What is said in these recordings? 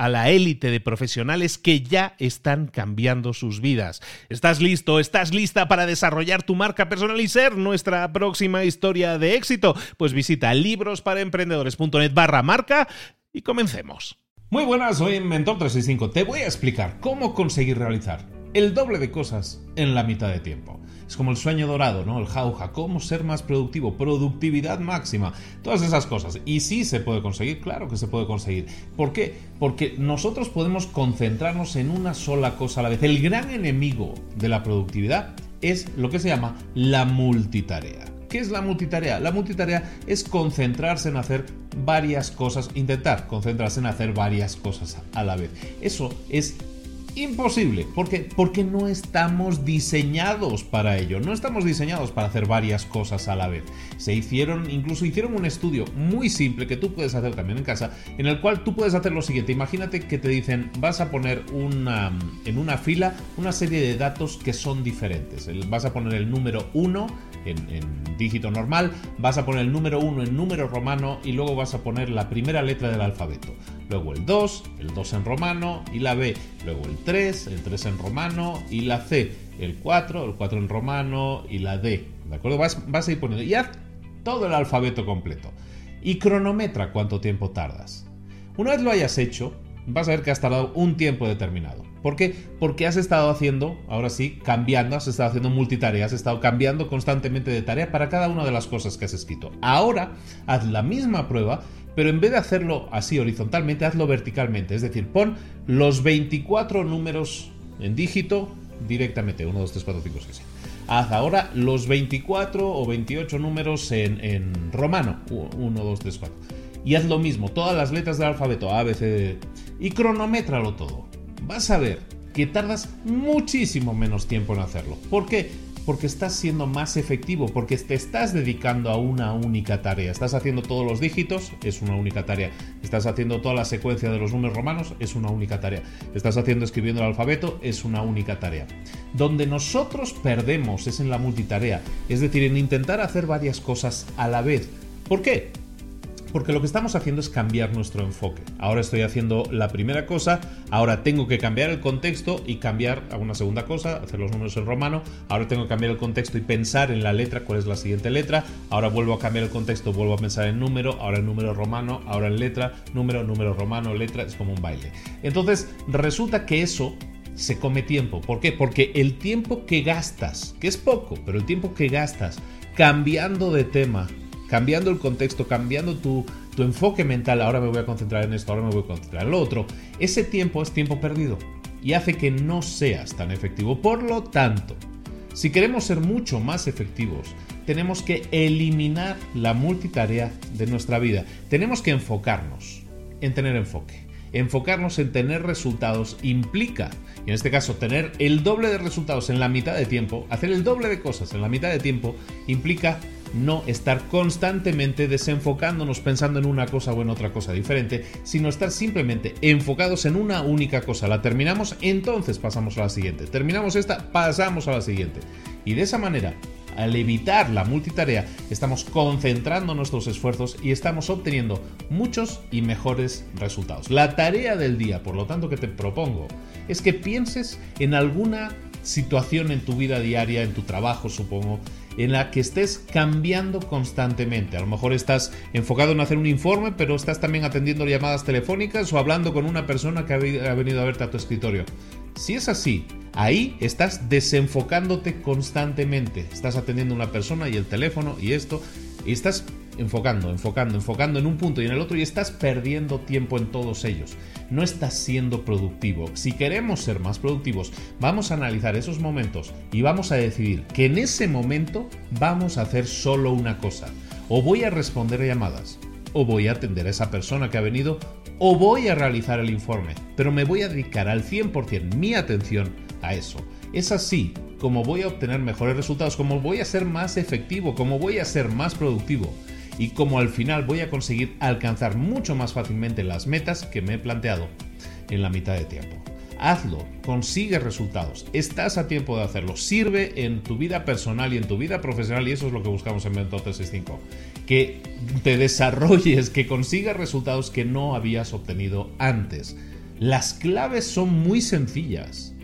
a la élite de profesionales que ya están cambiando sus vidas. ¿Estás listo? ¿Estás lista para desarrollar tu marca personal y ser nuestra próxima historia de éxito? Pues visita librosparaemprendedores.net barra marca y comencemos. Muy buenas, soy Mentor365. Te voy a explicar cómo conseguir realizar el doble de cosas en la mitad de tiempo. Es como el sueño dorado, ¿no? El jauja, cómo ser más productivo, productividad máxima, todas esas cosas. Y sí se puede conseguir, claro que se puede conseguir. ¿Por qué? Porque nosotros podemos concentrarnos en una sola cosa a la vez. El gran enemigo de la productividad es lo que se llama la multitarea. ¿Qué es la multitarea? La multitarea es concentrarse en hacer varias cosas, intentar concentrarse en hacer varias cosas a la vez. Eso es Imposible. ¿Por qué? Porque no estamos diseñados para ello. No estamos diseñados para hacer varias cosas a la vez. Se hicieron, incluso hicieron un estudio muy simple que tú puedes hacer también en casa, en el cual tú puedes hacer lo siguiente. Imagínate que te dicen, vas a poner una, en una fila una serie de datos que son diferentes. Vas a poner el número 1 en, dígito normal, vas a poner el número 1 en número romano y luego vas a poner la primera letra del alfabeto. Luego el 2, el 2 en romano y la B. Luego el 3, el 3 en romano y la C. El 4, el 4 en romano y la D. ¿De acuerdo? Vas, vas a ir poniendo. Y haz todo el alfabeto completo. Y cronometra cuánto tiempo tardas. Una vez lo hayas hecho, vas a ver que has tardado un tiempo determinado. ¿Por qué? Porque has estado haciendo, ahora sí, cambiando, has estado haciendo multitarea, has estado cambiando constantemente de tarea para cada una de las cosas que has escrito. Ahora, haz la misma prueba, pero en vez de hacerlo así horizontalmente, hazlo verticalmente. Es decir, pon los 24 números en dígito directamente. 1, 2, 3, 4, 5, 6. Haz ahora los 24 o 28 números en, en romano. 1, 2, 3, 4. Y haz lo mismo, todas las letras del alfabeto, A, B, C, D. Y cronométralo todo vas a ver que tardas muchísimo menos tiempo en hacerlo. ¿Por qué? Porque estás siendo más efectivo, porque te estás dedicando a una única tarea. Estás haciendo todos los dígitos, es una única tarea. Estás haciendo toda la secuencia de los números romanos, es una única tarea. Estás haciendo escribiendo el alfabeto, es una única tarea. Donde nosotros perdemos es en la multitarea, es decir, en intentar hacer varias cosas a la vez. ¿Por qué? Porque lo que estamos haciendo es cambiar nuestro enfoque. Ahora estoy haciendo la primera cosa, ahora tengo que cambiar el contexto y cambiar a una segunda cosa, hacer los números en romano, ahora tengo que cambiar el contexto y pensar en la letra, cuál es la siguiente letra, ahora vuelvo a cambiar el contexto, vuelvo a pensar en número, ahora en número romano, ahora en letra, número, número romano, letra, es como un baile. Entonces, resulta que eso se come tiempo. ¿Por qué? Porque el tiempo que gastas, que es poco, pero el tiempo que gastas cambiando de tema, cambiando el contexto, cambiando tu, tu enfoque mental, ahora me voy a concentrar en esto, ahora me voy a concentrar en lo otro, ese tiempo es tiempo perdido y hace que no seas tan efectivo. Por lo tanto, si queremos ser mucho más efectivos, tenemos que eliminar la multitarea de nuestra vida. Tenemos que enfocarnos en tener enfoque. enfocarnos en tener resultados implica, y en este caso tener el doble de resultados en la mitad de tiempo, hacer el doble de cosas en la mitad de tiempo, implica no estar constantemente desenfocándonos pensando en una cosa o en otra cosa diferente, sino estar simplemente enfocados en una única cosa. La terminamos, entonces pasamos a la siguiente. Terminamos esta, pasamos a la siguiente. Y de esa manera al evitar la multitarea, estamos concentrando nuestros esfuerzos y estamos obteniendo muchos y mejores resultados. La tarea del día, por lo tanto, que te propongo es que pienses en alguna situación en tu vida diaria, en tu trabajo, supongo, en la que estés cambiando constantemente. A lo mejor estás enfocado en hacer un informe, pero estás también atendiendo llamadas telefónicas o hablando con una persona que ha venido a verte a tu escritorio. Si es así, ahí estás desenfocándote constantemente. Estás atendiendo a una persona y el teléfono y esto, y estás enfocando, enfocando, enfocando en un punto y en el otro y estás perdiendo tiempo en todos ellos. No estás siendo productivo. Si queremos ser más productivos, vamos a analizar esos momentos y vamos a decidir que en ese momento vamos a hacer solo una cosa. O voy a responder llamadas, o voy a atender a esa persona que ha venido, o voy a realizar el informe, pero me voy a dedicar al 100% mi atención a eso. Es así como voy a obtener mejores resultados, como voy a ser más efectivo, como voy a ser más productivo y como al final voy a conseguir alcanzar mucho más fácilmente las metas que me he planteado en la mitad de tiempo. Hazlo, consigue resultados, estás a tiempo de hacerlo, sirve en tu vida personal y en tu vida profesional y eso es lo que buscamos en Mentor 365, que te desarrolles, que consigas resultados que no habías obtenido antes. Las claves son muy sencillas,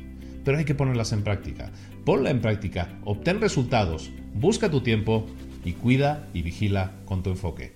pero hay que ponerlas en práctica. Ponla en práctica, obtén resultados, busca tu tiempo y cuida y vigila con tu enfoque.